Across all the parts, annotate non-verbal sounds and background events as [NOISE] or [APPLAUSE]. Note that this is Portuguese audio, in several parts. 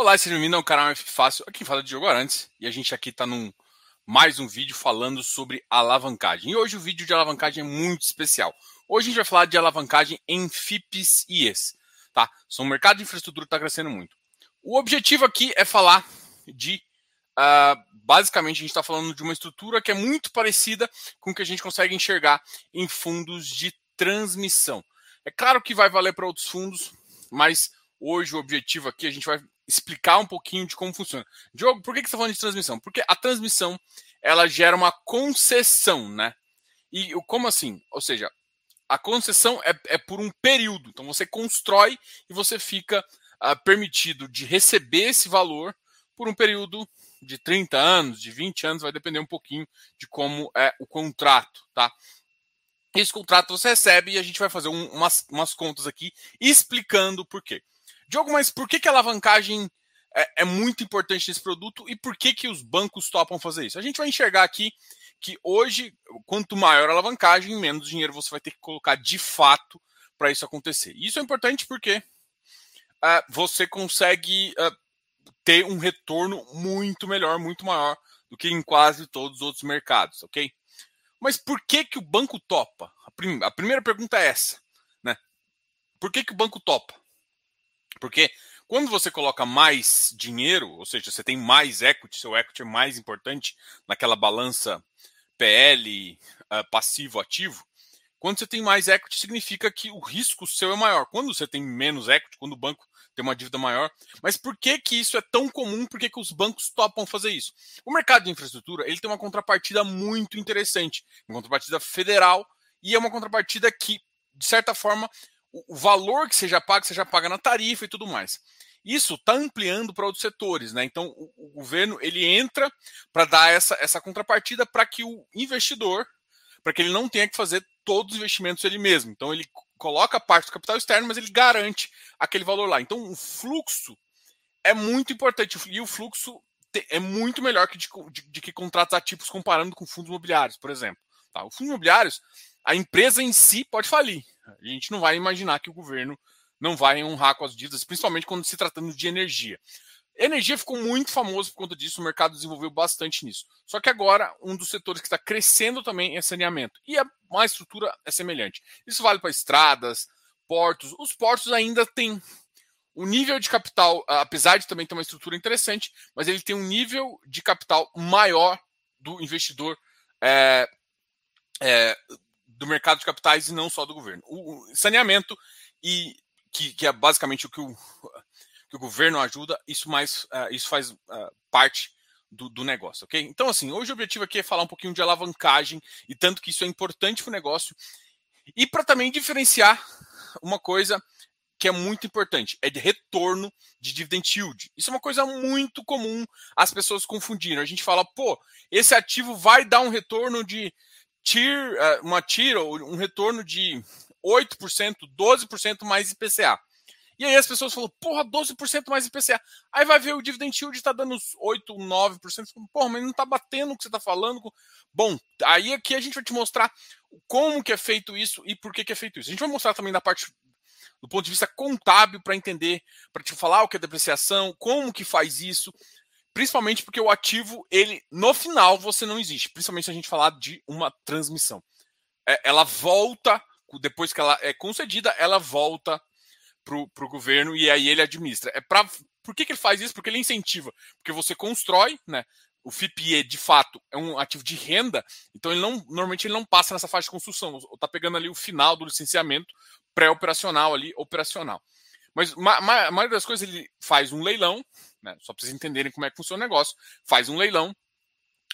Olá, seja bem-vindo ao canal F Fácil. Aqui fala de Diogo Arantes e a gente aqui está num mais um vídeo falando sobre alavancagem. E hoje o vídeo de alavancagem é muito especial. Hoje a gente vai falar de alavancagem em FIPS e ES. Tá? São um mercado de infraestrutura que está crescendo muito. O objetivo aqui é falar de. Uh, basicamente, a gente está falando de uma estrutura que é muito parecida com o que a gente consegue enxergar em fundos de transmissão. É claro que vai valer para outros fundos, mas hoje o objetivo aqui a gente vai explicar um pouquinho de como funciona. Diogo, por que, você está falando de transmissão? Porque a transmissão ela gera uma concessão, né? E como assim? Ou seja, a concessão é, é por um período. Então você constrói e você fica uh, permitido de receber esse valor por um período de 30 anos, de 20 anos, vai depender um pouquinho de como é o contrato, tá? Esse contrato você recebe e a gente vai fazer um, umas, umas contas aqui explicando por quê. Diogo, mas por que, que a alavancagem é, é, muito importante nesse produto e por que, que os bancos topam fazer isso? A gente vai enxergar aqui que hoje, quanto maior a alavancagem, menos dinheiro você vai ter que colocar de fato para isso acontecer. Isso é importante porque uh, você consegue uh, ter um retorno muito melhor, muito maior do que em quase todos os outros mercados, ok? Mas por que, que o banco topa? A, prim a primeira pergunta é essa. Né? Por que, que o banco topa? Porque quando você coloca mais dinheiro, ou seja, você tem mais equity, seu equity é mais importante naquela balança PL ah, passivo-ativo, quando você tem mais equity, significa que o risco seu é maior. Quando você tem menos equity, quando o banco tem uma dívida maior. Mas por que, que isso é tão comum? Por que, que os bancos topam fazer isso? O mercado de infraestrutura ele tem uma contrapartida muito interessante, uma contrapartida federal, e é uma contrapartida que, de certa forma, o valor que paga, você já paga na tarifa e tudo mais. Isso está ampliando para outros setores, né? Então o, o governo ele entra para dar essa, essa contrapartida para que o investidor, para que ele não tenha que fazer todos os investimentos ele mesmo. Então ele coloca parte do capital externo, mas ele garante aquele valor lá. Então o fluxo é muito importante e o fluxo é muito melhor que de, de, de que contratos ativos comparando com fundos imobiliários, por exemplo. Tá? O fundo imobiliários, a empresa em si pode falir. A gente não vai imaginar que o governo não vai honrar com as dívidas, principalmente quando se tratando de energia. Energia ficou muito famoso por conta disso, o mercado desenvolveu bastante nisso. Só que agora, um dos setores que está crescendo também é saneamento. E a, a estrutura é semelhante. Isso vale para estradas, portos. Os portos ainda têm o nível de capital, apesar de também ter uma estrutura interessante, mas ele tem um nível de capital maior do investidor é, é, do mercado de capitais e não só do governo. O, saneamento, e que, que é basicamente o que o, que o governo ajuda, isso, mais, uh, isso faz uh, parte do, do, negócio, ok? Então, assim, hoje o objetivo aqui é falar um pouquinho de alavancagem e tanto que isso é importante para o negócio e para também diferenciar uma coisa que é muito importante, é de retorno de dividend yield. Isso é uma coisa muito comum as pessoas confundirem. A gente fala, pô, esse ativo vai dar um retorno de TIR, eh, uma TIR, um retorno de 8%, 12% mais IPCA. E aí as pessoas falam, porra, 12% mais IPCA. Aí vai ver o dividend yield está dando 8, 9%. Porra, mas não está batendo o que você está falando. Bom, aí aqui a gente vai te mostrar como que é feito isso e por que, que é feito isso. A gente vai mostrar também da parte do ponto de vista contábil para entender, para te falar o que é depreciação, como que faz isso, principalmente porque o ativo, ele no final você não existe, principalmente se a gente falar de uma transmissão. É, ela volta, depois que ela é concedida, ela volta para o governo e aí ele administra. É pra, por que, que ele faz isso? Porque ele incentiva, porque você constrói, né? O FIPE, de fato, é um ativo de renda, então ele não normalmente ele não passa nessa fase de construção, está pegando ali o final do licenciamento pré-operacional ali, operacional. Mas a maioria das coisas ele faz um leilão, né? Só para vocês entenderem como é que funciona o negócio. Faz um leilão.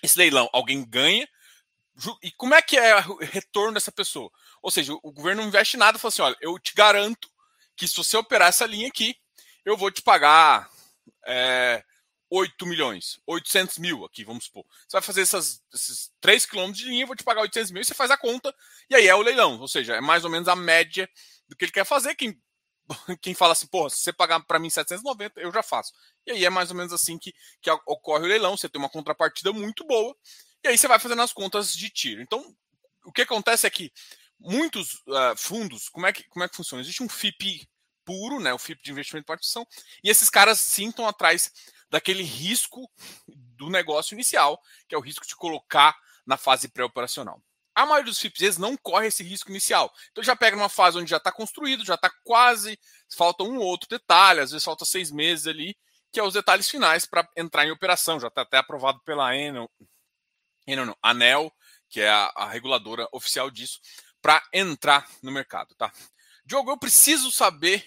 Esse leilão, alguém ganha. E como é que é o retorno dessa pessoa? Ou seja, o governo não investe nada, fala assim: olha, eu te garanto que se você operar essa linha aqui, eu vou te pagar é, 8 milhões, 800 mil aqui, vamos supor. Você vai fazer essas, esses 3 quilômetros de linha, eu vou te pagar 800 mil, você faz a conta, e aí é o leilão. Ou seja, é mais ou menos a média do que ele quer fazer. Quem [LAUGHS] quem fala assim, pô, se você pagar para mim 790, eu já faço. E aí é mais ou menos assim que, que ocorre o leilão, você tem uma contrapartida muito boa, e aí você vai fazendo as contas de tiro. Então, o que acontece é que muitos uh, fundos, como é que, como é que funciona? Existe um FIP puro, né, o FIP de investimento e participação, e esses caras sintam atrás daquele risco do negócio inicial, que é o risco de colocar na fase pré-operacional. A maioria dos FIPs não corre esse risco inicial. Então já pega uma fase onde já está construído, já está quase, falta um ou outro detalhe, às vezes falta seis meses ali, que é os detalhes finais para entrar em operação. Já está até aprovado pela Enel, Enel não, ANEL, que é a, a reguladora oficial disso, para entrar no mercado, tá? Diogo, eu preciso saber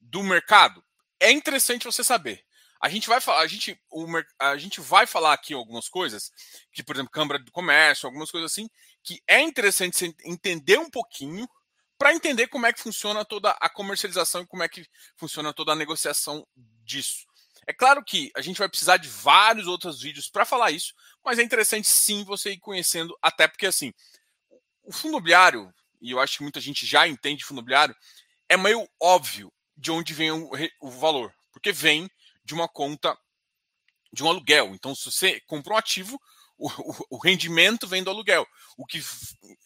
do mercado. É interessante você saber. A gente vai falar, a gente, o, a gente vai falar aqui algumas coisas, que, por exemplo, Câmara do Comércio, algumas coisas assim, que é interessante entender um pouquinho para entender como é que funciona toda a comercialização e como é que funciona toda a negociação disso. É claro que a gente vai precisar de vários outros vídeos para falar isso, mas é interessante sim você ir conhecendo, até porque assim, o fundo imobiliário, e eu acho que muita gente já entende fundo imobiliário, é meio óbvio de onde vem o, o valor, porque vem de uma conta de um aluguel. Então, se você compra um ativo, o, o, o, rendimento vem do aluguel, o que,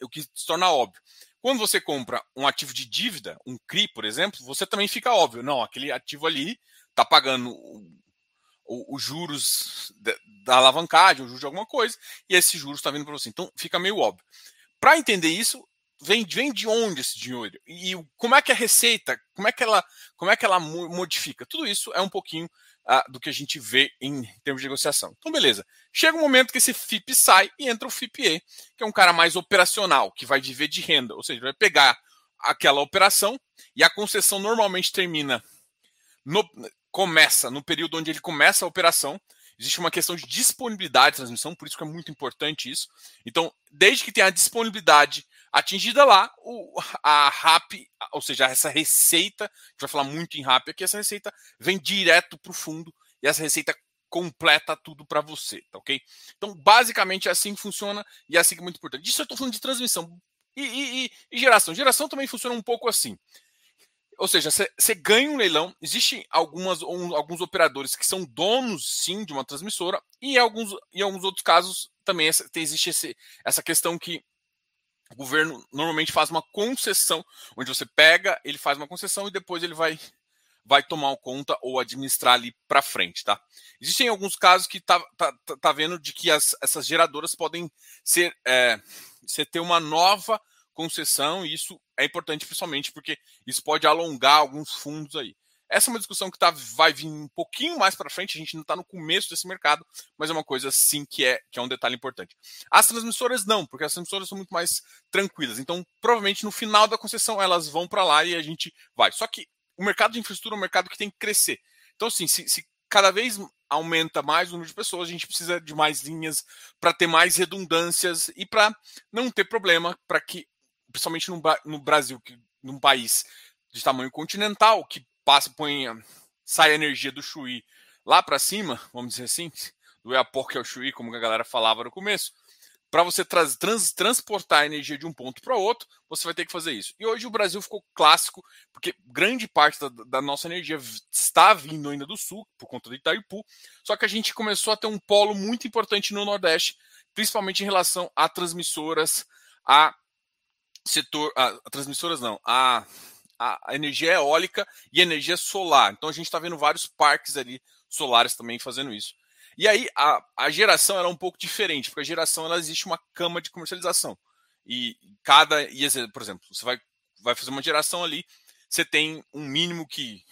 o que se torna óbvio. Quando você compra um ativo de dívida, um CRI, por exemplo, você também fica óbvio. Não, aquele ativo ali está pagando os juros da alavancagem, o juros de alguma coisa, e esse juros está vindo para você. Então, fica meio óbvio. Para entender isso, vem, vem de onde esse dinheiro? E como é que a receita, como é que ela, como é que ela modifica? Tudo isso é um pouquinho do que a gente vê em termos de negociação. Então, beleza. Chega um momento que esse FIP sai e entra o FIPE, que é um cara mais operacional, que vai viver de renda, ou seja, vai pegar aquela operação e a concessão normalmente termina no, começa no período onde ele começa a operação existe uma questão de disponibilidade de transmissão, por isso que é muito importante isso. Então, desde que tenha a disponibilidade atingida lá, o, a RAP, ou seja, essa receita, a gente vai falar muito em RAP aqui, essa receita vem direto para o fundo e essa receita completa tudo para você, tá ok? Então, basicamente é assim que funciona e é assim que é muito importante. Isso eu estou falando de transmissão. E, e, e, geração. Geração também funciona um pouco assim. Ou seja, você ganha um leilão, existem algumas, um, alguns operadores que são donos, sim, de uma transmissora, e em alguns, em alguns outros casos também essa, existe esse, essa questão que o governo normalmente faz uma concessão, onde você pega, ele faz uma concessão e depois ele vai vai tomar conta ou administrar ali para frente, tá? Existem alguns casos que tá, tá, tá, tá vendo de que as, essas geradoras podem ser é, você ter uma nova concessão, e isso é importante principalmente porque isso pode alongar alguns fundos aí. Essa é uma discussão que tá, vai vir um pouquinho mais para frente, a gente não está no começo desse mercado, mas é uma coisa sim que é, que é um detalhe importante. As transmissoras não, porque as transmissoras são muito mais tranquilas. Então, provavelmente no final da concessão elas vão para lá e a gente vai. Só que o mercado de infraestrutura é um mercado que tem que crescer. Então, assim, se, se cada vez aumenta mais o número de pessoas, a gente precisa de mais linhas para ter mais redundâncias e para não ter problema para que principalmente no, no Brasil, que, num país de tamanho continental, que passa, põe, sai a energia do Chuí lá para cima, vamos dizer assim, do Eaporque ao Chuí, como a galera falava no começo, para você trans, trans, transportar a energia de um ponto para outro, você vai ter que fazer isso. E hoje o Brasil ficou clássico, porque grande parte da, da, nossa energia está vindo ainda do sul, por conta do Itaipu, só que a gente começou a ter um polo muito importante no Nordeste, principalmente em relação a transmissoras, a setor, a, a transmissoras não, a, a, energia eólica e energia solar. Então a gente está vendo vários parques ali solares também fazendo isso. E aí a, a geração era um pouco diferente, porque a geração ela existe uma cama de comercialização. E cada, e, por exemplo, você vai, vai fazer uma geração ali, você tem um mínimo que,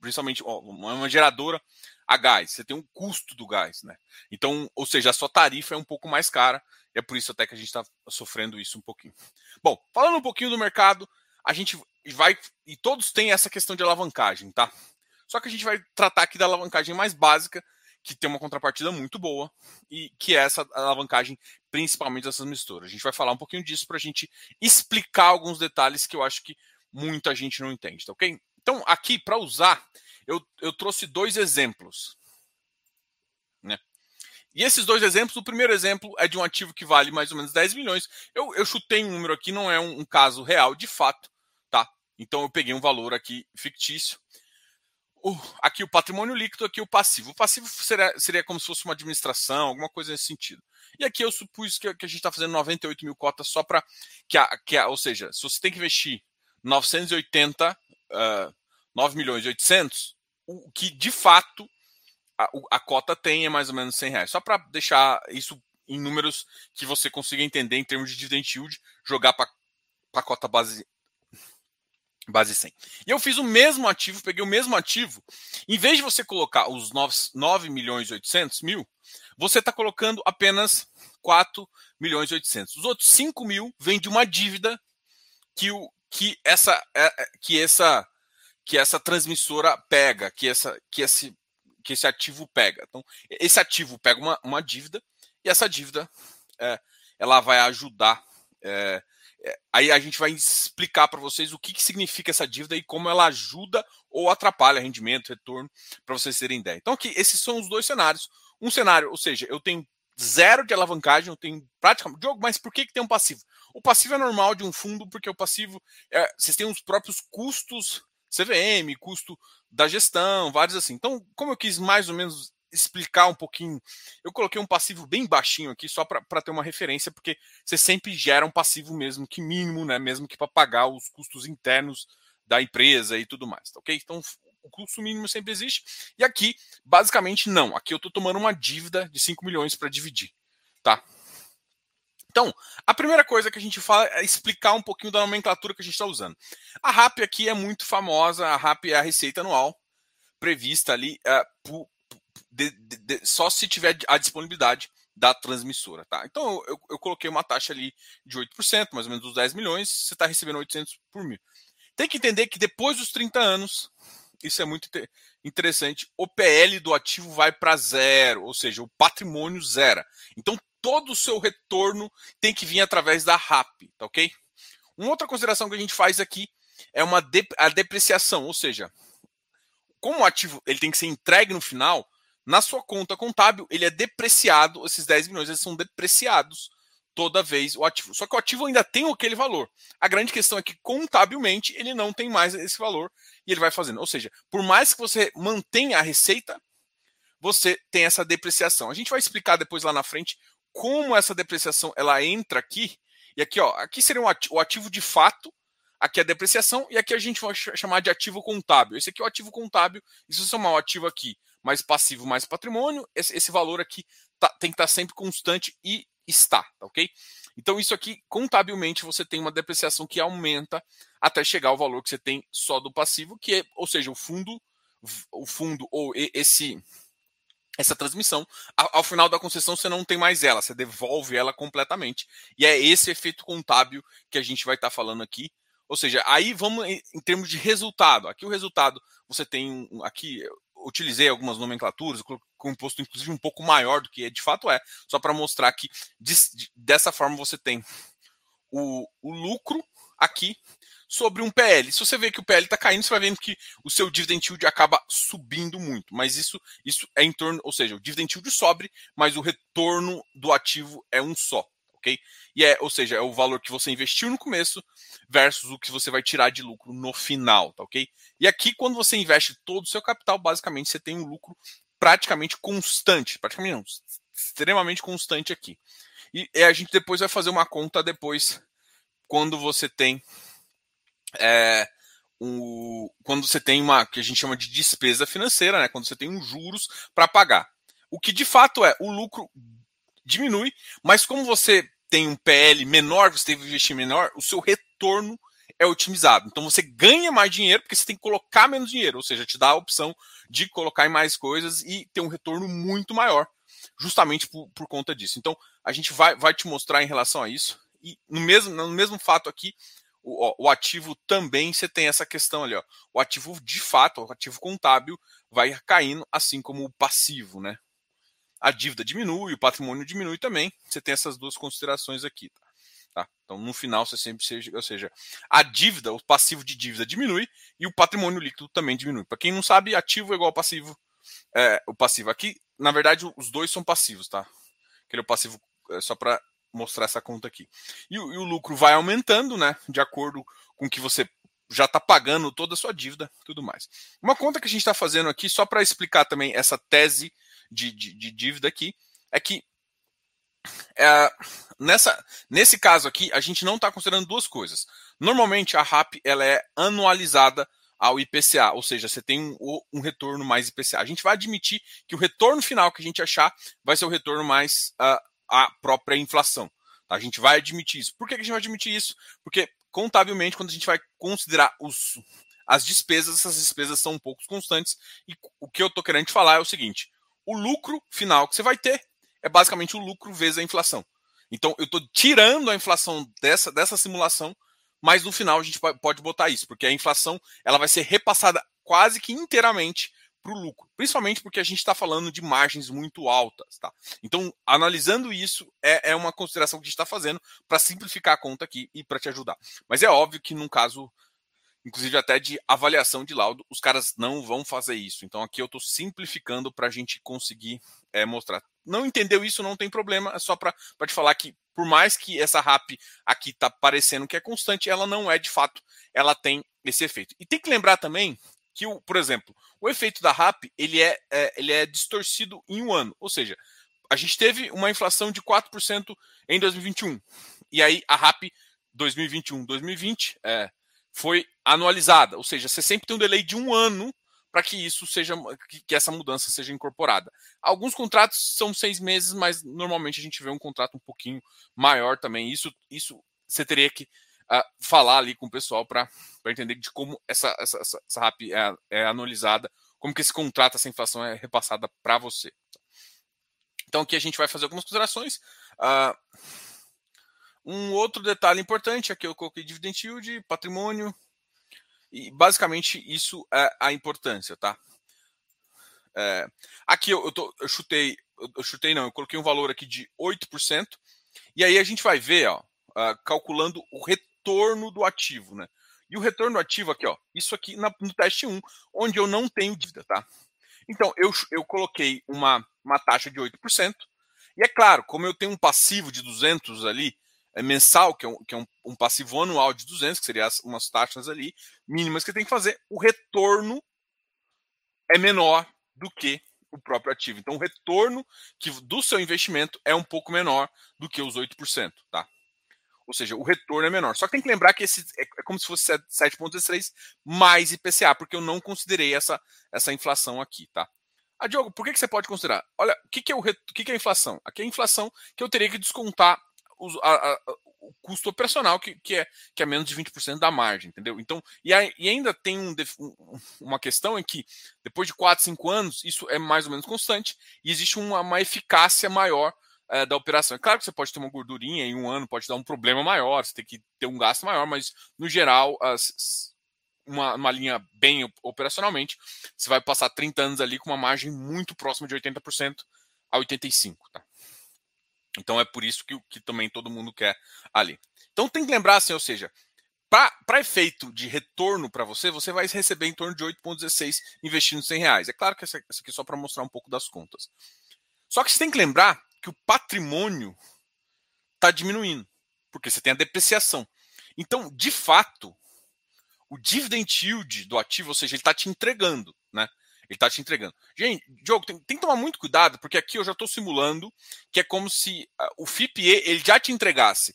principalmente ó, uma geradora a gás, você tem um custo do gás, né? Então, ou seja, a sua tarifa é um pouco mais cara é por isso até que a gente está sofrendo isso um pouquinho. Bom, falando um pouquinho do mercado, a gente vai. E todos têm essa questão de alavancagem, tá? Só que a gente vai tratar aqui da alavancagem mais básica, que tem uma contrapartida muito boa, e que é essa alavancagem, principalmente dessas misturas. A gente vai falar um pouquinho disso para a gente explicar alguns detalhes que eu acho que muita gente não entende, tá ok? Então, aqui, para usar, eu, eu trouxe dois exemplos. Né? E esses dois exemplos, o primeiro exemplo é de um ativo que vale mais ou menos 10 milhões. Eu, eu chutei um número aqui, não é um, um caso real de fato? Então eu peguei um valor aqui fictício. Uh, aqui o patrimônio líquido, aqui o passivo. O passivo seria, seria como se fosse uma administração, alguma coisa nesse sentido. E aqui eu supus que, que a gente está fazendo 98 mil cotas só para que, a, que a, ou seja, se você tem que investir 980 uh, 9 milhões e 800, o que de fato a, a cota tem é mais ou menos 100 reais. Só para deixar isso em números que você consiga entender em termos de dividend yield, jogar para a cota base base 100. E eu fiz o mesmo ativo, peguei o mesmo ativo. Em vez de você colocar os 9, 9 milhões e 800 mil, você está colocando apenas 4 milhões e 800. Os outros 5 mil vêm de uma dívida que, o, que, essa, é, é, que, essa, que essa transmissora pega, que, essa, que, esse, que esse ativo pega. Então, esse ativo pega uma, uma dívida e essa dívida é, ela vai ajudar é, aí a gente vai explicar para vocês o que, que significa essa dívida e como ela ajuda ou atrapalha rendimento, retorno, para vocês terem ideia. Então, aqui, esses são os dois cenários. Um cenário, ou seja, eu tenho zero de alavancagem, eu tenho praticamente. Diogo, mas por que, que tem um passivo? O passivo é normal de um fundo, porque o passivo. É, vocês têm os próprios custos CVM, custo da gestão, vários assim. Então, como eu quis mais ou menos explicar um pouquinho. Eu coloquei um passivo bem baixinho aqui, só para ter uma referência, porque você sempre gera um passivo mesmo que mínimo, né? Mesmo que para pagar os custos internos da empresa e tudo mais, tá ok? Então o custo mínimo sempre existe. E aqui, basicamente, não. Aqui eu estou tomando uma dívida de 5 milhões para dividir, tá? Então, a primeira coisa que a gente fala é explicar um pouquinho da nomenclatura que a gente está usando. A RAP aqui é muito famosa, a RAP é a receita anual prevista ali uh, por, de, de, só se tiver a disponibilidade da transmissora, tá? Então eu, eu coloquei uma taxa ali de 8%, mais ou menos dos 10 milhões, você está recebendo 800 por mil. Tem que entender que depois dos 30 anos, isso é muito interessante, o PL do ativo vai para zero, ou seja, o patrimônio zera. Então todo o seu retorno tem que vir através da RAP, tá ok? Uma outra consideração que a gente faz aqui é uma de, a depreciação, ou seja, como o ativo ele tem que ser entregue no final, na sua conta contábil, ele é depreciado, esses 10 milhões eles são depreciados toda vez o ativo. Só que o ativo ainda tem aquele valor. A grande questão é que contabilmente ele não tem mais esse valor e ele vai fazendo. Ou seja, por mais que você mantenha a receita, você tem essa depreciação. A gente vai explicar depois lá na frente como essa depreciação ela entra aqui. E aqui, ó, aqui seria o ativo de fato, aqui é a depreciação e aqui a gente vai chamar de ativo contábil. Esse aqui é o ativo contábil. E se eu somar o ativo aqui mais passivo, mais patrimônio, esse, esse valor aqui tá, tem que estar tá sempre constante e está, tá ok? Então, isso aqui, contabilmente, você tem uma depreciação que aumenta até chegar ao valor que você tem só do passivo, que é, ou seja, o fundo, o fundo ou esse essa transmissão, ao final da concessão você não tem mais ela, você devolve ela completamente. E é esse efeito contábil que a gente vai estar tá falando aqui. Ou seja, aí vamos em termos de resultado. Aqui o resultado, você tem aqui utilizei algumas nomenclaturas, com um imposto inclusive um pouco maior do que de fato é, só para mostrar que de, de, dessa forma você tem o, o, lucro aqui sobre um PL. Se você vê que o PL está caindo, você vai vendo que o seu dividend yield acaba subindo muito. Mas isso, isso é em torno, ou seja, o dividend yield sobe, mas o retorno do ativo é um só ok? E é, ou seja, é o valor que você investiu no começo versus o que você vai tirar de lucro no final, tá ok? E aqui, quando você investe todo o seu capital, basicamente você tem um lucro praticamente constante, praticamente não, extremamente constante aqui. E, a gente depois vai fazer uma conta depois, quando você tem é, o, quando você tem uma que a gente chama de despesa financeira, né? Quando você tem um juros para pagar. O que de fato é o lucro diminui, mas como você tem um PL menor, você teve um investimento menor, o seu retorno é otimizado. Então você ganha mais dinheiro porque você tem que colocar menos dinheiro, ou seja, te dá a opção de colocar em mais coisas e ter um retorno muito maior, justamente por, por conta disso. Então a gente vai, vai te mostrar em relação a isso. E no mesmo, no mesmo fato aqui, o, o ativo também você tem essa questão ali, ó. O ativo de fato, o ativo contábil, vai caindo, assim como o passivo, né? A dívida diminui, o patrimônio diminui também. Você tem essas duas considerações aqui. Tá? Tá? Então, no final, você sempre seja, ou seja, a dívida, o passivo de dívida diminui e o patrimônio líquido também diminui. Para quem não sabe, ativo é igual passivo. É, o passivo aqui, na verdade, os dois são passivos, tá? Aquele é o passivo é só para mostrar essa conta aqui. E, e, o lucro vai aumentando, né? De acordo com que você já está pagando toda a sua dívida, tudo mais. Uma conta que a gente está fazendo aqui, só para explicar também essa tese de, de, de dívida aqui, é que é, nessa, nesse caso aqui, a gente não está considerando duas coisas. Normalmente a RAP ela é anualizada ao IPCA, ou seja, você tem um, um, retorno mais IPCA. A gente vai admitir que o retorno final que a gente achar vai ser o retorno mais uh, a própria inflação. Tá? A gente vai admitir isso. Por que a gente vai admitir isso? Porque contabilmente, quando a gente vai considerar os, as despesas, essas despesas são um pouco constantes. E o que eu estou querendo te falar é o seguinte: o lucro final que você vai ter é basicamente o lucro vezes a inflação. Então, eu estou tirando a inflação dessa, dessa simulação mas no final a gente pode botar isso, porque a inflação ela vai ser repassada quase que inteiramente para o lucro, principalmente porque a gente está falando de margens muito altas, tá? Então, analisando isso, é, é uma consideração que a gente está fazendo para simplificar a conta aqui e para te ajudar. Mas é óbvio que num caso, inclusive até de avaliação de laudo, os caras não vão fazer isso. Então, aqui eu estou simplificando para a gente conseguir é, mostrar. Não entendeu isso, não tem problema, é só para te falar que por mais que essa RAP aqui tá parecendo que é constante, ela não é de fato, ela tem esse efeito. E tem que lembrar também que, o, por exemplo, o efeito da RAP ele é, é, ele é distorcido em um ano, ou seja, a gente teve uma inflação de 4% em 2021, e aí a RAP 2021-2020 é, foi anualizada, ou seja, você sempre tem um delay de um ano para que isso seja que, essa mudança seja incorporada. Alguns contratos são seis meses, mas normalmente a gente vê um contrato um pouquinho maior também. Isso, isso você teria que uh, falar ali com o pessoal para entender de como essa, essa, essa, essa RAP é, é anualizada, como que esse contrato, essa inflação é repassada para você. Então aqui a gente vai fazer algumas considerações. Uh, um outro detalhe importante aqui eu coloquei dividend yield, patrimônio, e basicamente isso é a importância, tá? É, aqui eu, eu, tô, eu chutei, eu chutei não, eu coloquei um valor aqui de 8%, e aí a gente vai ver, ó, uh, calculando o retorno do ativo, né? E o retorno ativo aqui, ó, isso aqui na, no teste 1, onde eu não tenho dívida, tá? Então, eu, eu coloquei uma, uma taxa de 8%, e é claro, como eu tenho um passivo de 200 ali, é mensal, que é, um, que é um, um, passivo anual de 200, que seriam umas taxas ali mínimas que tem que fazer, o retorno é menor do que o próprio ativo. Então, o retorno que, do seu investimento é um pouco menor do que os 8%, tá? Ou seja, o retorno é menor. Só que tem que lembrar que esse é, é como se fosse 7,3 mais IPCA, porque eu não considerei essa, essa inflação aqui, tá? Ah, Diogo, por que, que você pode considerar? Olha, o que, que, é o, o que, que é a inflação? Aqui é a inflação que eu teria que descontar os, a, a, o custo operacional, que, que, é, que é menos de 20% da margem, entendeu? Então, e, aí, e ainda tem um, uma questão em que, depois de 4, 5 anos, isso é mais ou menos constante e existe uma, uma eficácia maior é, da operação. É claro que você pode ter uma gordurinha em um ano, pode dar um problema maior, você tem que ter um gasto maior, mas, no geral, as, uma, uma, linha bem operacionalmente, você vai passar 30 anos ali com uma margem muito próxima de 80% a 85%. Tá? Então é por isso que, que também todo mundo quer ali. Então tem que lembrar assim, ou seja, para efeito de retorno para você, você vai receber em torno de 8,16 investindo 100 reais. É claro que essa, essa aqui é só para mostrar um pouco das contas. Só que você tem que lembrar que o patrimônio está diminuindo, porque você tem a depreciação. Então, de fato, o dividend yield do ativo, ou seja, ele está te entregando? Ele está te entregando. Gente, Diogo, tem, tem, que tomar muito cuidado, porque aqui eu já estou simulando que é como se uh, o FIPE ele já te entregasse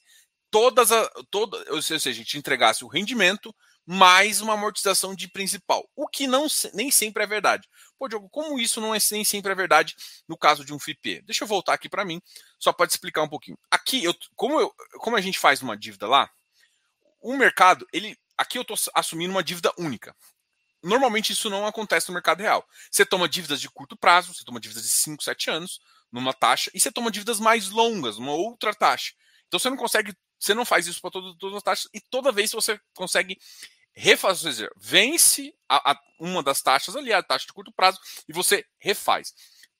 todas a. Toda, ou seja, a gente entregasse o rendimento mais uma amortização de principal. O que não nem sempre é verdade. Pô, Diogo, como isso não é nem sempre é verdade no caso de um FIPE? Deixa eu voltar aqui para mim, só para te explicar um pouquinho. Aqui, eu, como, eu, como a gente faz uma dívida lá, o mercado, ele. Aqui eu estou assumindo uma dívida única. Normalmente isso não acontece no mercado real. Você toma dívidas de curto prazo, você toma dívidas de 5, 7 anos numa taxa, e você toma dívidas mais longas, numa outra taxa. Então você não consegue, você não faz isso para todas, as taxas, e toda vez você consegue refazer, vence a, a, uma das taxas ali, a taxa de curto prazo, e você refaz.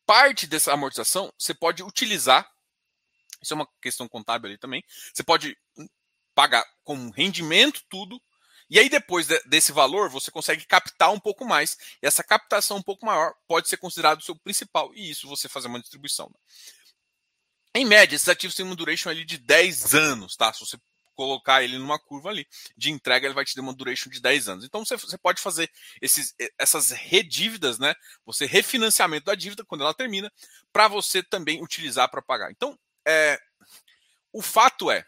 Parte dessa amortização você pode utilizar, isso é uma questão contábil ali também, você pode pagar com rendimento tudo, e aí, depois de, desse valor, você consegue captar um pouco mais. E essa captação um pouco maior pode ser considerado o seu principal. E isso você fazer uma distribuição. Né? Em média, esses ativos têm uma duration ali de 10 anos, tá? Se você colocar ele numa curva ali de entrega, ele vai te dar uma duration de 10 anos. Então você, você pode fazer esses, essas redívidas, né? Você refinanciamento da dívida quando ela termina, para você também utilizar para pagar. Então, é, o fato é,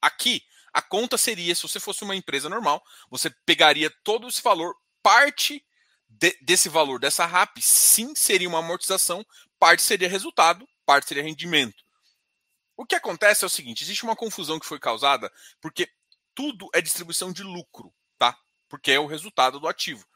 aqui a conta seria, se você fosse uma empresa normal, você pegaria todo esse valor, parte de, desse valor dessa RAP, sim, seria uma amortização, parte seria resultado, parte seria rendimento. O que acontece é o seguinte: existe uma confusão que foi causada porque tudo é distribuição de lucro, tá? Porque é o resultado do ativo.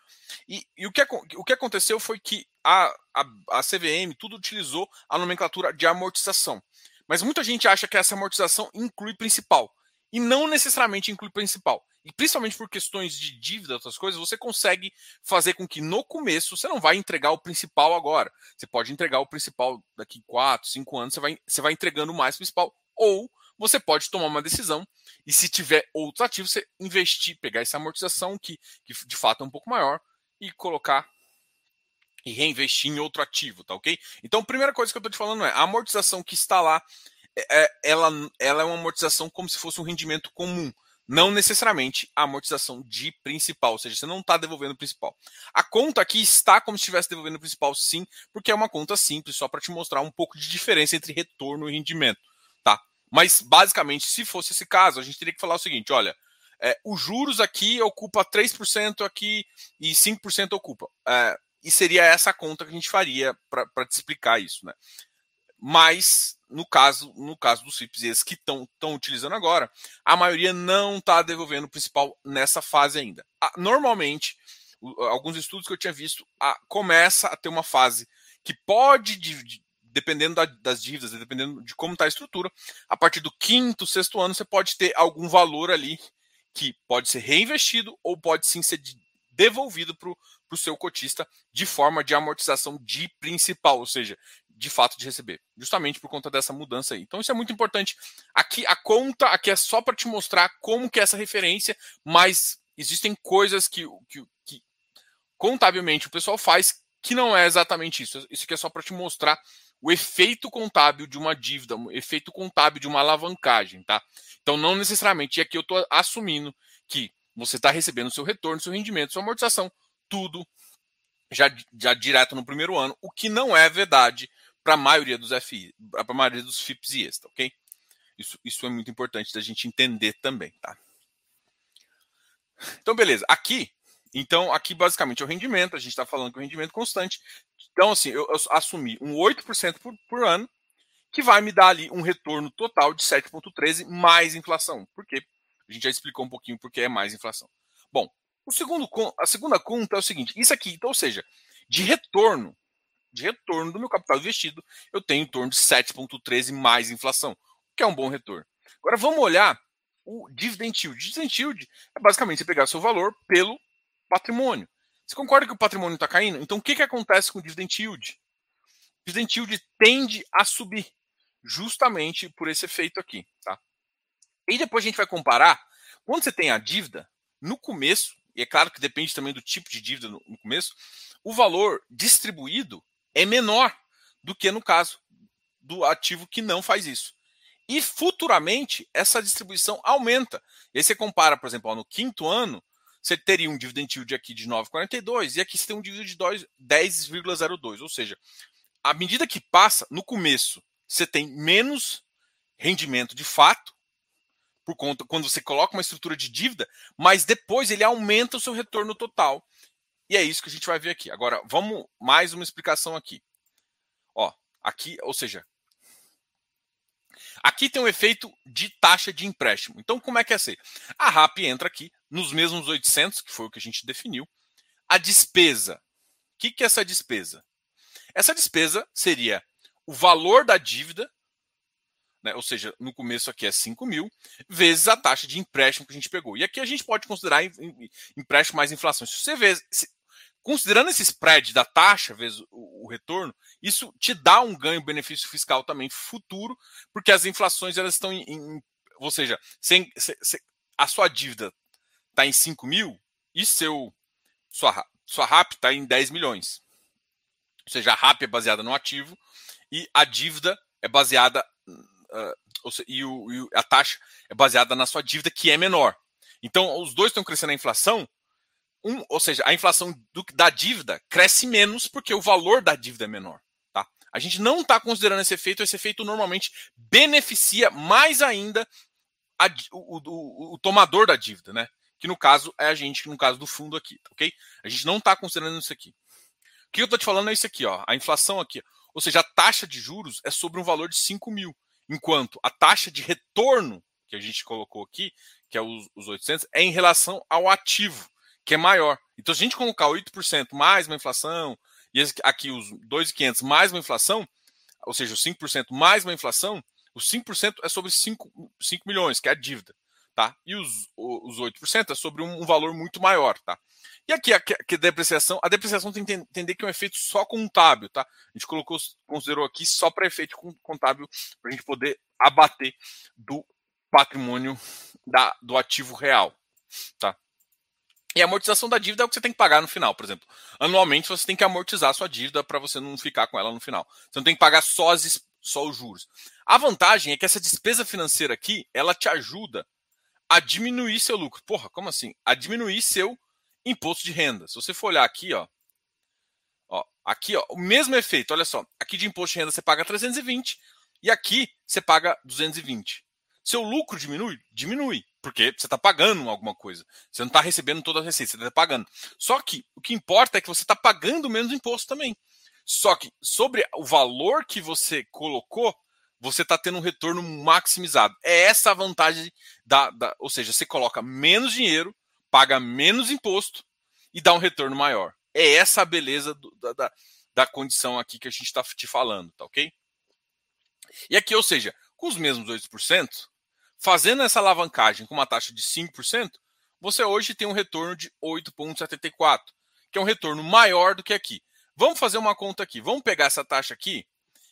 E, e o, que, o que aconteceu foi que a, a, a CVM tudo utilizou a nomenclatura de amortização. Mas muita gente acha que essa amortização inclui principal. E não necessariamente inclui principal. E principalmente por questões de dívida, outras coisas, você consegue fazer com que no começo você não vai entregar o principal agora. Você pode entregar o principal daqui 4, 5 anos, você vai, você vai entregando mais principal. Ou você pode tomar uma decisão e se tiver outros ativos, você investir, pegar essa amortização que, que de fato é um pouco maior e colocar e reinvestir em outro ativo, tá ok? Então, a primeira coisa que eu estou te falando é a amortização que está lá, ela, ela é uma amortização como se fosse um rendimento comum não necessariamente a amortização de principal, ou seja, você não está devolvendo o principal. A conta aqui está como se estivesse devolvendo o principal, sim, porque é uma conta simples, só para te mostrar um pouco de diferença entre retorno e rendimento, tá? Mas, basicamente, se fosse esse caso, a gente teria que falar o seguinte: olha, é, os juros aqui ocupa 3% aqui e 5% ocupa. É, e seria essa conta que a gente faria para te explicar isso, né? Mas no caso, no caso dos FIPS que estão utilizando agora, a maioria não está devolvendo o principal nessa fase ainda. Normalmente, alguns estudos que eu tinha visto, a, começa a ter uma fase que pode, de, dependendo da, das dívidas, dependendo de como está a estrutura, a partir do quinto, sexto ano, você pode ter algum valor ali que pode ser reinvestido ou pode sim ser devolvido para o seu cotista de forma de amortização de principal, ou seja, de fato de receber, justamente por conta dessa mudança aí. Então isso é muito importante. Aqui a conta aqui é só para te mostrar como que é essa referência, mas existem coisas que, que, que contabilmente o pessoal faz que não é exatamente isso. Isso aqui é só para te mostrar o efeito contábil de uma dívida, o efeito contábil de uma alavancagem, tá? Então não necessariamente é que eu estou assumindo que você está recebendo seu retorno, seu rendimento, sua amortização, tudo já, já direto no primeiro ano, o que não é verdade para a maioria dos FI, para a maioria dos FIPS e ESTA, ok? Isso, isso é muito importante da gente entender também, tá? Então, beleza. Aqui, então, aqui basicamente é o rendimento, a gente está falando que o rendimento constante. Então, assim, eu, eu assumi um 8% por, por ano, que vai me dar ali um retorno total de 7,13 mais inflação. Por quê? A gente já explicou um pouquinho porque é mais inflação. Bom, o segundo, a segunda conta é o seguinte: isso aqui, então, ou seja, de retorno de retorno do meu capital investido, eu tenho em torno de 7,13 mais inflação, que é um bom retorno. Agora vamos olhar o dividend yield. Dividend yield é basicamente você pegar seu valor pelo patrimônio. Você concorda que o patrimônio está caindo? Então o que, que acontece com o dividend yield? Dividend yield tende a subir, justamente por esse efeito aqui. Tá? E depois a gente vai comparar, quando você tem a dívida, no começo, e é claro que depende também do tipo de dívida no, no começo, o valor distribuído é menor do que no caso do ativo que não faz isso. E futuramente essa distribuição aumenta. E aí você compara, por exemplo, no quinto ano, você teria um dividend yield aqui de 9,42 e aqui você tem um dividend de 10,02. Ou seja, à medida que passa, no começo, você tem menos rendimento de fato, por conta quando você coloca uma estrutura de dívida, mas depois ele aumenta o seu retorno total. E é isso que a gente vai ver aqui. Agora, vamos mais uma explicação aqui. Ó, aqui, ou seja, aqui tem um efeito de taxa de empréstimo. Então, como é que é ser? A RAP entra aqui nos mesmos 800, que foi o que a gente definiu. A despesa. O que, que é essa despesa? Essa despesa seria o valor da dívida, né, ou seja, no começo aqui é 5 mil, vezes a taxa de empréstimo que a gente pegou. E aqui a gente pode considerar empréstimo mais inflação. Se você vê, considerando esse spread da taxa vezes o, retorno, isso te dá um ganho benefício fiscal também futuro, porque as inflações elas estão em, em ou seja, se, se, a sua dívida está em 5 mil e seu sua, sua RAP está em 10 milhões. Ou seja, a RAP é baseada no ativo e a dívida é baseada uh, seja, e, o, e a taxa é baseada na sua dívida que é menor. Então, os dois estão crescendo a inflação, um, ou seja, a inflação do, da dívida cresce menos porque o valor da dívida é menor. Tá? A gente não está considerando esse efeito, esse efeito normalmente beneficia mais ainda a, o, o, o, tomador da dívida, né? Que no caso é a gente, no caso do fundo aqui, tá ok? A gente não está considerando isso aqui. O que eu estou te falando é isso aqui, ó. A inflação aqui. Ou seja, a taxa de juros é sobre um valor de 5 mil. Enquanto a taxa de retorno que a gente colocou aqui, que é os, os 800, é em relação ao ativo, que é maior. Então, se a gente colocar 8% mais uma inflação, e aqui os 2,500 mais uma inflação, ou seja, os 5% mais uma inflação, os 5% é sobre 5, 5 milhões, que é a dívida. Tá? E os, os 8% é sobre um, um valor muito maior. Tá? E aqui, aqui a depreciação, a depreciação tem que entender que é um efeito só contábil, tá? A gente colocou, considerou aqui só para efeito contábil, para a gente poder abater do patrimônio da, do ativo real, tá? E a amortização da dívida é o que você tem que pagar no final, por exemplo. Anualmente você tem que amortizar a sua dívida para você não ficar com ela no final. Você não tem que pagar só, as, só os juros. A vantagem é que essa despesa financeira aqui, ela te ajuda a diminuir seu lucro. Porra, como assim? A diminuir seu imposto de renda. Se você for olhar aqui, ó, ó, aqui, ó, o mesmo efeito, olha só. Aqui de imposto de renda você paga 320 e aqui você paga 220. Seu lucro diminui? Diminui, porque você está pagando alguma coisa. Você não está recebendo toda a receita, você está pagando. Só que o que importa é que você está pagando menos imposto também. Só que sobre o valor que você colocou, você está tendo um retorno maximizado. É essa a vantagem da, da. Ou seja, você coloca menos dinheiro, paga menos imposto e dá um retorno maior. É essa a beleza do, da, da, da, condição aqui que a gente está te falando, tá ok? E aqui, ou seja, com os mesmos 8%, fazendo essa alavancagem com uma taxa de 5%, você hoje tem um retorno de 8,74, que é um retorno maior do que aqui. Vamos fazer uma conta aqui. Vamos pegar essa taxa aqui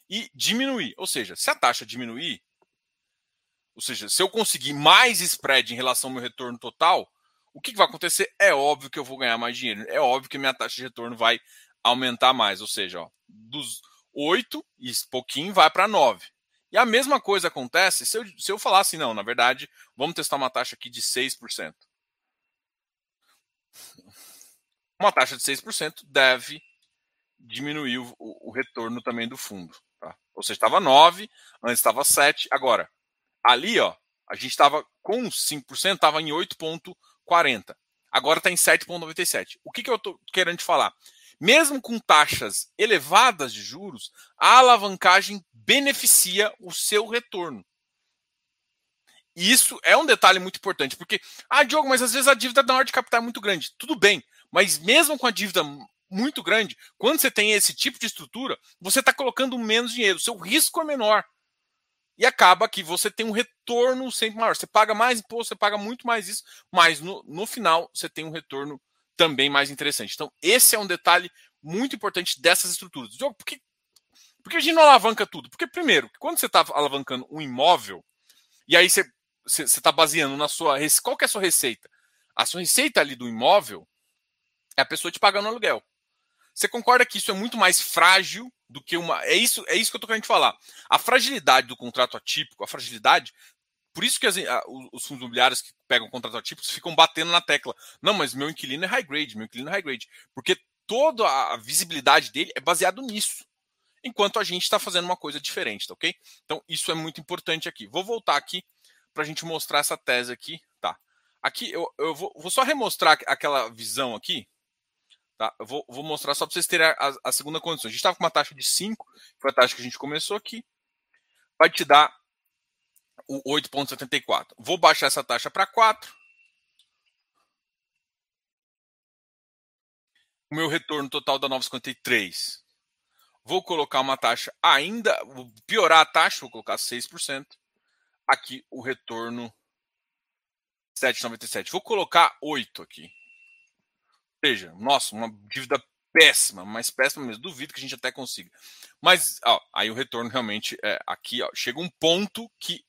e diminuir. Ou seja, se a taxa diminuir, ou seja, se eu conseguir mais spread em relação ao meu retorno total, o que vai acontecer? É óbvio que eu vou ganhar mais dinheiro. É óbvio que minha taxa de retorno vai aumentar mais. Ou seja, ó, dos 8 e pouquinho vai para 9. E a mesma coisa acontece se eu, se eu falar assim, não, na verdade, vamos testar uma taxa aqui de 6%. Uma taxa de 6% deve diminuir o, o, retorno também do fundo. Tá? Ou seja, estava 9, antes estava 7. Agora, ali, ó, a gente estava com 5%, estava em 8,40. Agora está em 7,97. O que, que eu estou querendo te falar? Mesmo com taxas elevadas de juros, a alavancagem beneficia o seu retorno. E isso é um detalhe muito importante, porque, ah, Diogo, mas às vezes a dívida da hora de capital é muito grande. Tudo bem, mas mesmo com a dívida muito grande, quando você tem esse tipo de estrutura, você está colocando menos dinheiro, seu risco é menor. E acaba que você tem um retorno sempre maior. Você paga mais imposto, você paga muito mais isso, mas no, no final você tem um retorno também mais interessante. Então, esse é um detalhe muito importante dessas estruturas. Por que, por que a gente não alavanca tudo? Porque, primeiro, quando você está alavancando um imóvel, e aí você está baseando na sua. Qual que é a sua receita? A sua receita ali do imóvel é a pessoa te pagando aluguel. Você concorda que isso é muito mais frágil do que uma. É isso, é isso que eu estou querendo falar. A fragilidade do contrato atípico, a fragilidade por isso que as, a, os fundos imobiliários que pegam contratos atípicos ficam batendo na tecla. Não, mas meu inquilino é high grade, meu inquilino é high grade. Porque toda a visibilidade dele é baseado nisso. Enquanto a gente está fazendo uma coisa diferente, tá ok? Então, isso é muito importante aqui. Vou voltar aqui para a gente mostrar essa tese aqui. Tá. Aqui eu, eu vou, vou só remostrar aquela visão aqui. Tá? Eu vou, vou mostrar só para vocês terem a, a segunda condição. A gente estava com uma taxa de 5, foi a taxa que a gente começou aqui. Vai te dar o 8,74. Vou baixar essa taxa para 4. O meu retorno total dá 9,53. Vou colocar uma taxa ainda, vou piorar a taxa, vou colocar 6%. Aqui o retorno 7,97. Vou colocar 8 aqui. Ou seja, nossa, uma dívida péssima, mas péssima mesmo. Duvido que a gente até consiga. Mas ó, aí o retorno realmente é aqui, ó, chega um ponto que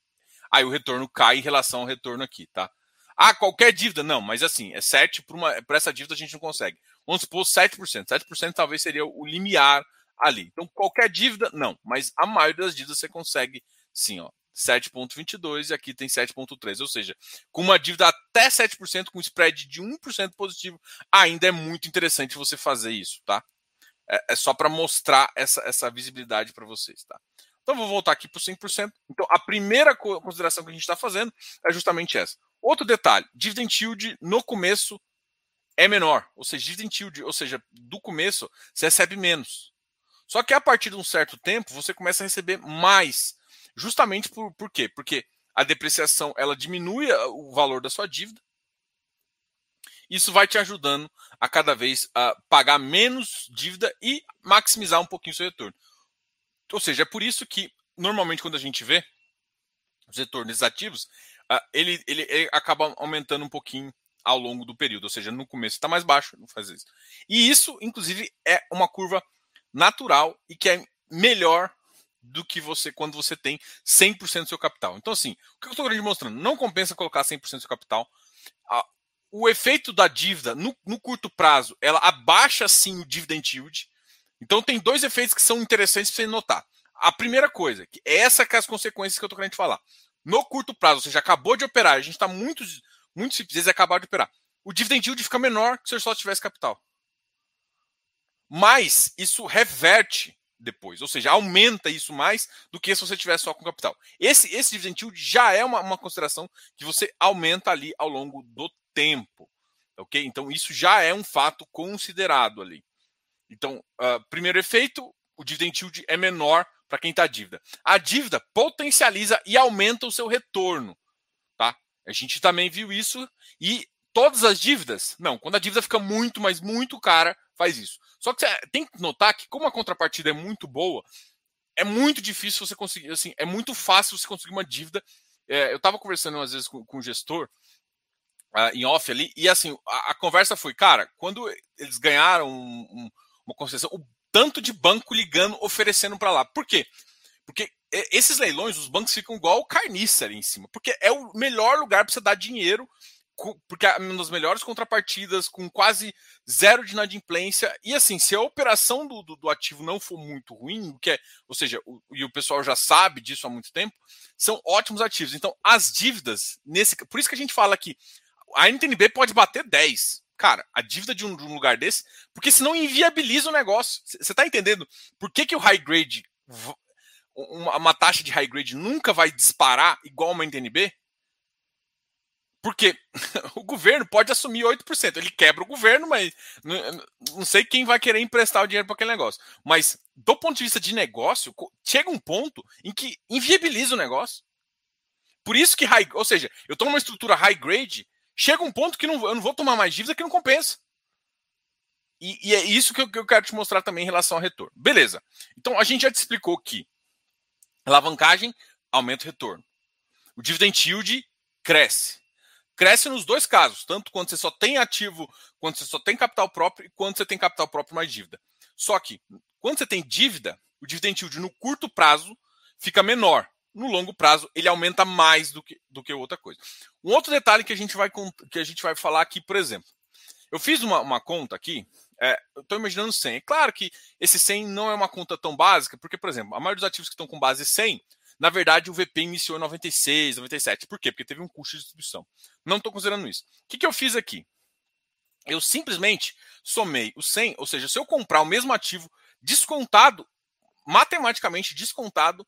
aí o retorno cai em relação ao retorno aqui, tá? Ah, qualquer dívida? Não, mas assim, é 7 para essa dívida a gente não consegue. Vamos supor 7%. 7% talvez seria o limiar ali. Então, qualquer dívida, não. Mas a maioria das dívidas você consegue sim, ó. 7,22 e aqui tem 7,3. Ou seja, com uma dívida até 7%, com spread de 1% positivo, ainda é muito interessante você fazer isso, tá? É, é só para mostrar essa, essa visibilidade para vocês, tá? Então, vou voltar aqui para o 100%. Então, a primeira consideração que a gente está fazendo é justamente essa. Outro detalhe, dividend yield no começo é menor, ou seja, dividend yield, ou seja, do começo você recebe menos. Só que a partir de um certo tempo você começa a receber mais, justamente por, por quê? Porque a depreciação ela diminui o valor da sua dívida. Isso vai te ajudando a cada vez a pagar menos dívida e maximizar um pouquinho o seu retorno. Ou seja, é por isso que normalmente quando a gente vê os retornos ativos, ele, ele, ele acaba aumentando um pouquinho ao longo do período, ou seja, no começo está mais baixo, não faz isso. E isso, inclusive, é uma curva natural e que é melhor do que você quando você tem 100% do seu capital. Então, assim, o que eu estou demonstrando? Não compensa colocar 100% do seu capital. O efeito da dívida no, no, curto prazo, ela abaixa sim o dividend yield. Então, tem dois efeitos que são interessantes para você notar. A primeira coisa, que é essa que é as consequências que eu estou querendo falar. No curto prazo, ou seja, acabou de operar, a gente está muito muito simples, eles acabaram de operar. O dividend yield fica menor que se eu só tivesse capital. Mas isso reverte depois, ou seja, aumenta isso mais do que se você tivesse só com capital. Esse, esse dividend yield já é uma, uma consideração que você aumenta ali ao longo do tempo. Ok? Então, isso já é um fato considerado ali. Então, uh, primeiro efeito, o dividend yield é menor para quem está dívida. A dívida potencializa e aumenta o seu retorno. A gente também viu isso e todas as dívidas, não, quando a dívida fica muito, mas muito cara, faz isso. Só que você tem que notar que como a contrapartida é muito boa, é muito difícil você conseguir, assim, é muito fácil você conseguir uma dívida. É, eu estava conversando às vezes com, com o gestor uh, em off ali, e assim, a, a, conversa foi, cara, quando eles ganharam um, um, uma concessão, o tanto de banco ligando, oferecendo para lá. Por quê? Porque esses leilões, os bancos ficam igual carniça ali em cima, porque é o melhor lugar para você dar dinheiro, porque é uma das melhores contrapartidas, com quase zero de inadimplência. E assim, se a operação do, do, do ativo não for muito ruim, que é, ou seja, o, e o pessoal já sabe disso há muito tempo, são ótimos ativos. Então, as dívidas, nesse. Por isso que a gente fala que a NTNB pode bater 10. Cara, a dívida de um, de um lugar desse, porque senão inviabiliza o negócio. Você está entendendo por que, que o high grade uma, uma, taxa de high grade nunca vai disparar igual uma NTNB? Porque [LAUGHS] o governo pode assumir 8%. Ele quebra o governo, mas não, sei quem vai querer emprestar o dinheiro para aquele negócio. Mas, do ponto de vista de negócio, chega um ponto em que inviabiliza o negócio. Por isso que high, ou seja, eu estou numa estrutura high grade, chega um ponto que não, eu não vou tomar mais dívida que não compensa. E, e é isso que eu, que eu, quero te mostrar também em relação ao retorno. Beleza. Então a gente já te explicou que Alavancagem aumenta o retorno. O dividend yield cresce. Cresce nos dois casos, tanto quando você só tem ativo, quando você só tem capital próprio e quando você tem capital próprio mais dívida. Só que, quando você tem dívida, o dividend yield no curto prazo fica menor. No longo prazo, ele aumenta mais do que, do que outra coisa. Um outro detalhe que a gente vai, que a gente vai falar aqui, por exemplo. Eu fiz uma, uma conta aqui, é, eu estou imaginando 100. É claro que esse 100 não é uma conta tão básica, porque, por exemplo, a maioria dos ativos que estão com base 100, na verdade, o VP iniciou em 96, 97. Por quê? Porque teve um custo de distribuição. Não estou considerando isso. O que, que eu fiz aqui? Eu simplesmente somei o 100, ou seja, se eu comprar o mesmo ativo descontado, matematicamente descontado,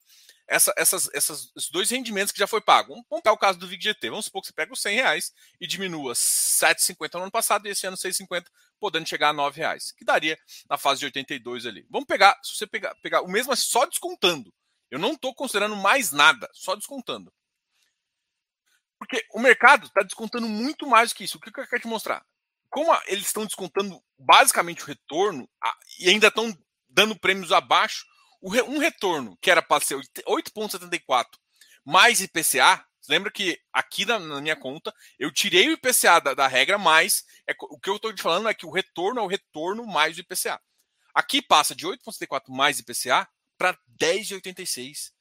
essa, essas, essas, esses dois rendimentos que já foi pago. Vamos pegar o caso do VIGGT. Vamos supor que você pega os 100 reais e diminua 7,50 no ano passado e esse ano 6,50, podendo chegar a 9 reais, que daria na fase de 82 ali. Vamos pegar, se você pegar, pegar o mesmo só descontando. Eu não estou considerando mais nada, só descontando. Porque o mercado está descontando muito mais do que isso. O que eu quero te mostrar? Como eles estão descontando basicamente o retorno e ainda estão dando prêmios abaixo, um retorno que era para ser 8,74 mais IPCA, lembra que aqui na, minha conta eu tirei o IPCA da, da regra, mas é, o que eu estou te falando é que o retorno é o retorno mais o IPCA. Aqui passa de 8,74 mais IPCA para 10,86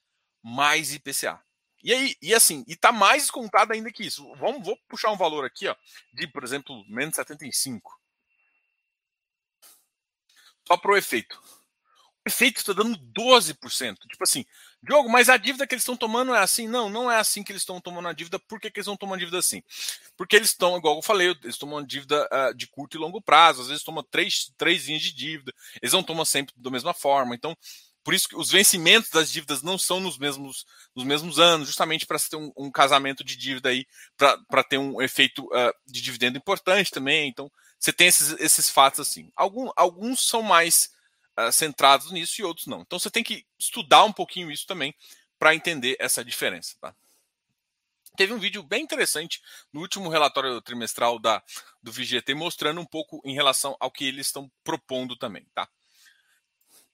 mais IPCA. E aí, e assim, e tá mais descontado ainda que isso. Vamos, vou puxar um valor aqui, ó, de, por exemplo, menos 75. Só para o efeito efeito está dando 12%. Tipo assim, Diogo, mas a dívida que eles estão tomando é assim? Não, não é assim que eles estão tomando a dívida. Por que, que eles estão tomando dívida assim? Porque eles estão, igual eu falei, eles tomam dívida uh, de curto e longo prazo, às vezes tomam três, três linhas de dívida, eles não tomam sempre da mesma forma. Então, por isso que os vencimentos das dívidas não são nos mesmos, nos mesmos anos, justamente para ter um, um, casamento de dívida aí, para ter um efeito uh, de dividendo importante também. Então, você tem esses, esses fatos assim. Algum, alguns são mais uh, centrados nisso e outros não. Então, você tem que estudar um pouquinho isso também para entender essa diferença. Tá? Teve um vídeo bem interessante no último relatório trimestral da, do VGT mostrando um pouco em relação ao que eles estão propondo também, tá?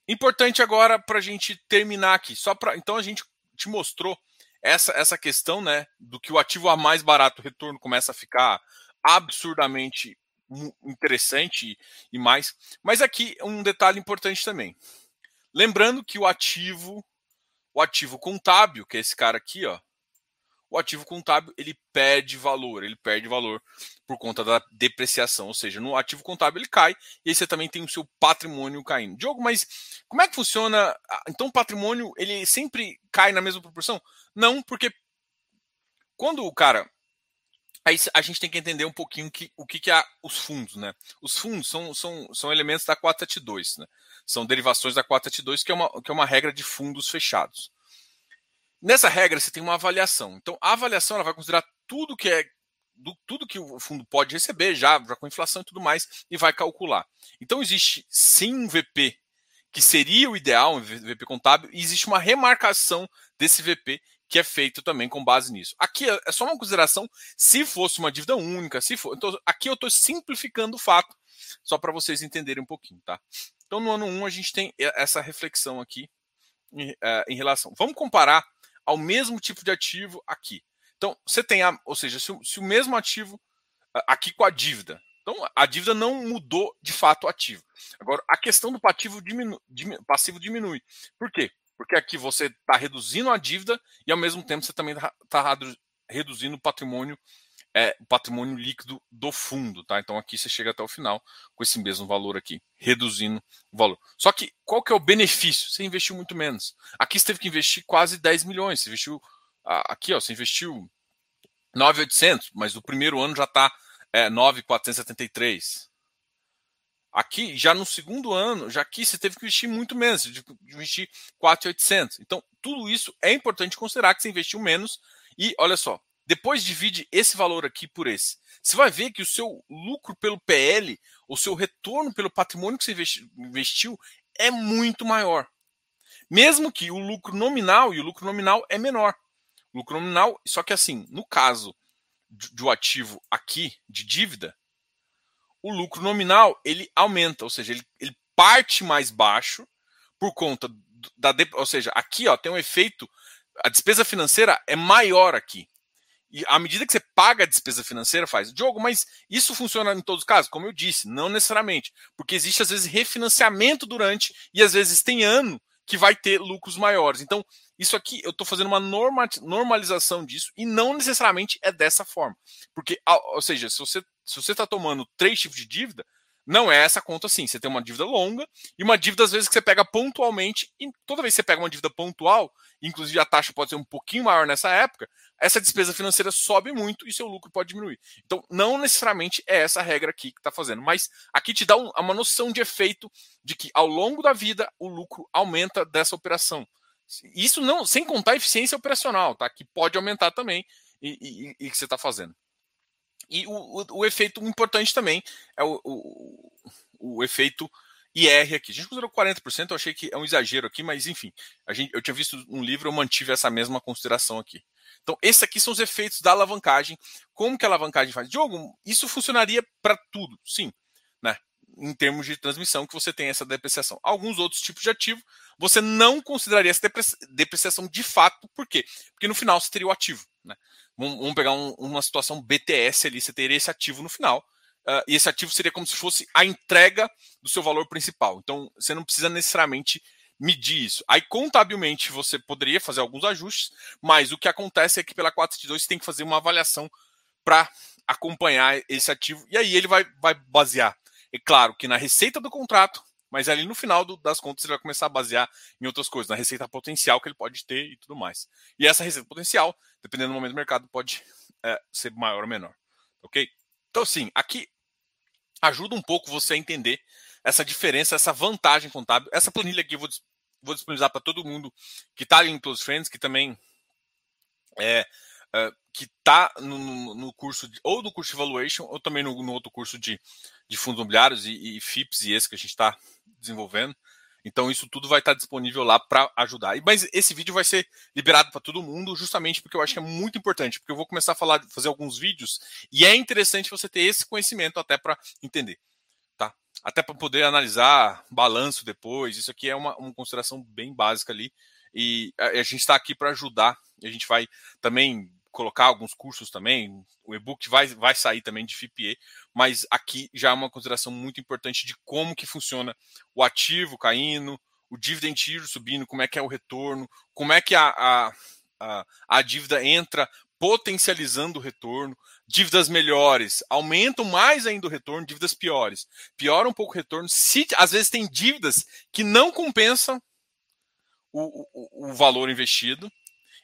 Importante agora para a gente terminar aqui, só para então a gente te mostrou essa, essa questão, né, do que o ativo a mais barato o retorno começa a ficar absurdamente interessante e mais. Mas aqui um detalhe importante também. Lembrando que o ativo, o ativo contábil, que é esse cara aqui, ó, o ativo contábil ele perde valor, ele perde valor por conta da depreciação, ou seja, no ativo contábil ele cai e aí você também tem o seu patrimônio caindo. Diogo, mas como é que funciona? Então o patrimônio ele sempre cai na mesma proporção? Não, porque quando o cara aí a gente tem que entender um pouquinho que, o que, que é os fundos, né? Os fundos são, são, são elementos da 472, né? São derivações da 472, que é uma, que é uma regra de fundos fechados. Nessa regra, você tem uma avaliação. Então, a avaliação ela vai considerar tudo que é do, tudo que o fundo pode receber, já, já com inflação e tudo mais, e vai calcular. Então, existe sim um VP que seria o ideal, um VP contábil, e existe uma remarcação desse VP que é feito também com base nisso. Aqui é, é só uma consideração se fosse uma dívida única, se for. Então, aqui eu estou simplificando o fato, só para vocês entenderem um pouquinho, tá? Então, no ano 1, a gente tem essa reflexão aqui em, é, em relação. Vamos comparar ao mesmo tipo de ativo aqui. Então, você tem, a, ou seja, se, se o mesmo ativo aqui com a dívida. Então, a dívida não mudou de fato o ativo. Agora, a questão do passivo diminui, passivo diminui. Por quê? Porque aqui você está reduzindo a dívida e, ao mesmo tempo, você também está tá reduzindo o patrimônio é o patrimônio líquido do fundo, tá? Então aqui você chega até o final com esse mesmo valor aqui, reduzindo o valor. Só que qual que é o benefício? Você investiu muito menos. Aqui você teve que investir quase 10 milhões. Você investiu aqui, ó, você investiu 9,800, mas o primeiro ano já está é, 9,473. Aqui, já no segundo ano, já aqui você teve que investir muito menos, de investir 4,800. Então, tudo isso é importante considerar que você investiu menos. E olha só, depois divide esse valor aqui por esse. Você vai ver que o seu lucro pelo PL, o seu retorno pelo patrimônio que você investiu é muito maior. Mesmo que o lucro nominal, e o lucro nominal é menor. Lucro nominal, só que assim, no caso do ativo aqui, de dívida, o lucro nominal ele aumenta, ou seja, ele, ele parte mais baixo por conta da. Ou seja, aqui ó, tem um efeito. A despesa financeira é maior aqui. E à medida que você paga a despesa financeira, faz. Diogo, mas isso funciona em todos os casos? Como eu disse, não necessariamente. Porque existe, às vezes, refinanciamento durante, e às vezes tem ano que vai ter lucros maiores. Então, isso aqui, eu estou fazendo uma norma, normalização disso, e não necessariamente é dessa forma. Porque, ou seja, se você se você está tomando três tipos de dívida, não é essa conta assim. Você tem uma dívida longa e uma dívida, às vezes, que você pega pontualmente. E toda vez que você pega uma dívida pontual, inclusive a taxa pode ser um pouquinho maior nessa época, essa despesa financeira sobe muito e seu lucro pode diminuir. Então, não necessariamente é essa regra aqui que está fazendo, mas aqui te dá um, uma noção de efeito de que ao longo da vida o lucro aumenta dessa operação. Isso não, sem contar a eficiência operacional, tá? Que pode aumentar também e, e, e que você está fazendo. E o, o, o, efeito importante também é o, o, o efeito IR aqui. A gente considerou 40%, eu achei que é um exagero aqui, mas enfim, a gente, eu tinha visto um livro, eu mantive essa mesma consideração aqui. Então, esses aqui são os efeitos da alavancagem. Como que a alavancagem faz? Diogo, isso funcionaria para tudo, sim, né? Em termos de transmissão, que você tem essa depreciação. Alguns outros tipos de ativo, você não consideraria essa depreciação de fato, por quê? Porque no final você teria o ativo, né? Vamos, pegar um, uma situação BTS ali, você teria esse ativo no final, uh, e esse ativo seria como se fosse a entrega do seu valor principal. Então, você não precisa necessariamente medir isso. Aí, contabilmente, você poderia fazer alguns ajustes, mas o que acontece é que pela 472 você tem que fazer uma avaliação para acompanhar esse ativo, e aí ele vai, vai basear, é claro, que na receita do contrato, mas ali no final do, das contas ele vai começar a basear em outras coisas, na receita potencial que ele pode ter e tudo mais. E essa receita potencial, dependendo do momento do mercado, pode é, ser maior ou menor. Ok? Então, sim, aqui ajuda um pouco você a entender essa diferença, essa vantagem contábil. Essa planilha aqui eu vou vou disponibilizar para todo mundo que está no Close Friends, que também é, é que está no, no, curso de, ou no curso de Evaluation ou também no, no outro curso de, de fundos imobiliários e, e FIPS e esse que a gente está desenvolvendo. Então isso tudo vai estar disponível lá para ajudar. Mas esse vídeo vai ser liberado para todo mundo, justamente porque eu acho que é muito importante, porque eu vou começar a falar, fazer alguns vídeos e é interessante você ter esse conhecimento até para entender, tá? Até para poder analisar balanço depois. Isso aqui é uma, uma consideração bem básica ali e a, a gente está aqui para ajudar. A gente vai também colocar alguns cursos também. O e-book vai, vai sair também de FIPE, mas aqui já é uma consideração muito importante de como que funciona o ativo caindo, o dividend yield subindo, como é que é o retorno, como é que a, a, a, a dívida entra potencializando o retorno, dívidas melhores aumentam mais ainda o retorno, dívidas piores pioram um pouco o retorno. Se às vezes tem dívidas que não compensam o, o, o valor investido,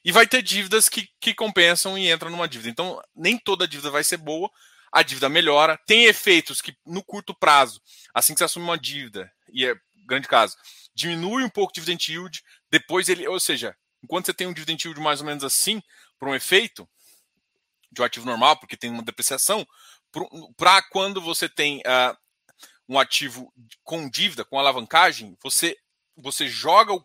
e vai ter dívidas que, que compensam e entram numa dívida. Então, nem toda dívida vai ser boa, a dívida melhora. Tem efeitos que, no curto prazo, assim que você assume uma dívida, e é grande caso, diminui um pouco o dividend yield, depois ele, ou seja, enquanto você tem um dividend yield mais ou menos assim, por um efeito de um ativo normal, porque tem uma depreciação, para quando você tem uh, um ativo com dívida, com alavancagem, você, você joga o,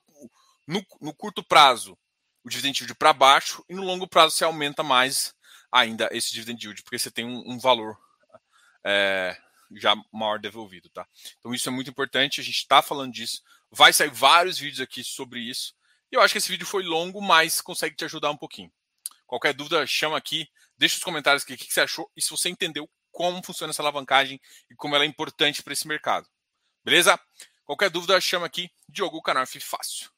no, no curto prazo o dividend yield para baixo e no longo prazo você aumenta mais ainda esse dividend yield, porque você tem um, um valor é, já maior devolvido, tá? Então isso é muito importante, a gente está falando disso, vai sair vários vídeos aqui sobre isso, e eu acho que esse vídeo foi longo, mas consegue te ajudar um pouquinho. Qualquer dúvida, chama aqui, deixa os comentários aqui o que você achou e se você entendeu como funciona essa alavancagem e como ela é importante para esse mercado. Beleza? Qualquer dúvida, chama aqui, Diogo, canal F Fácil.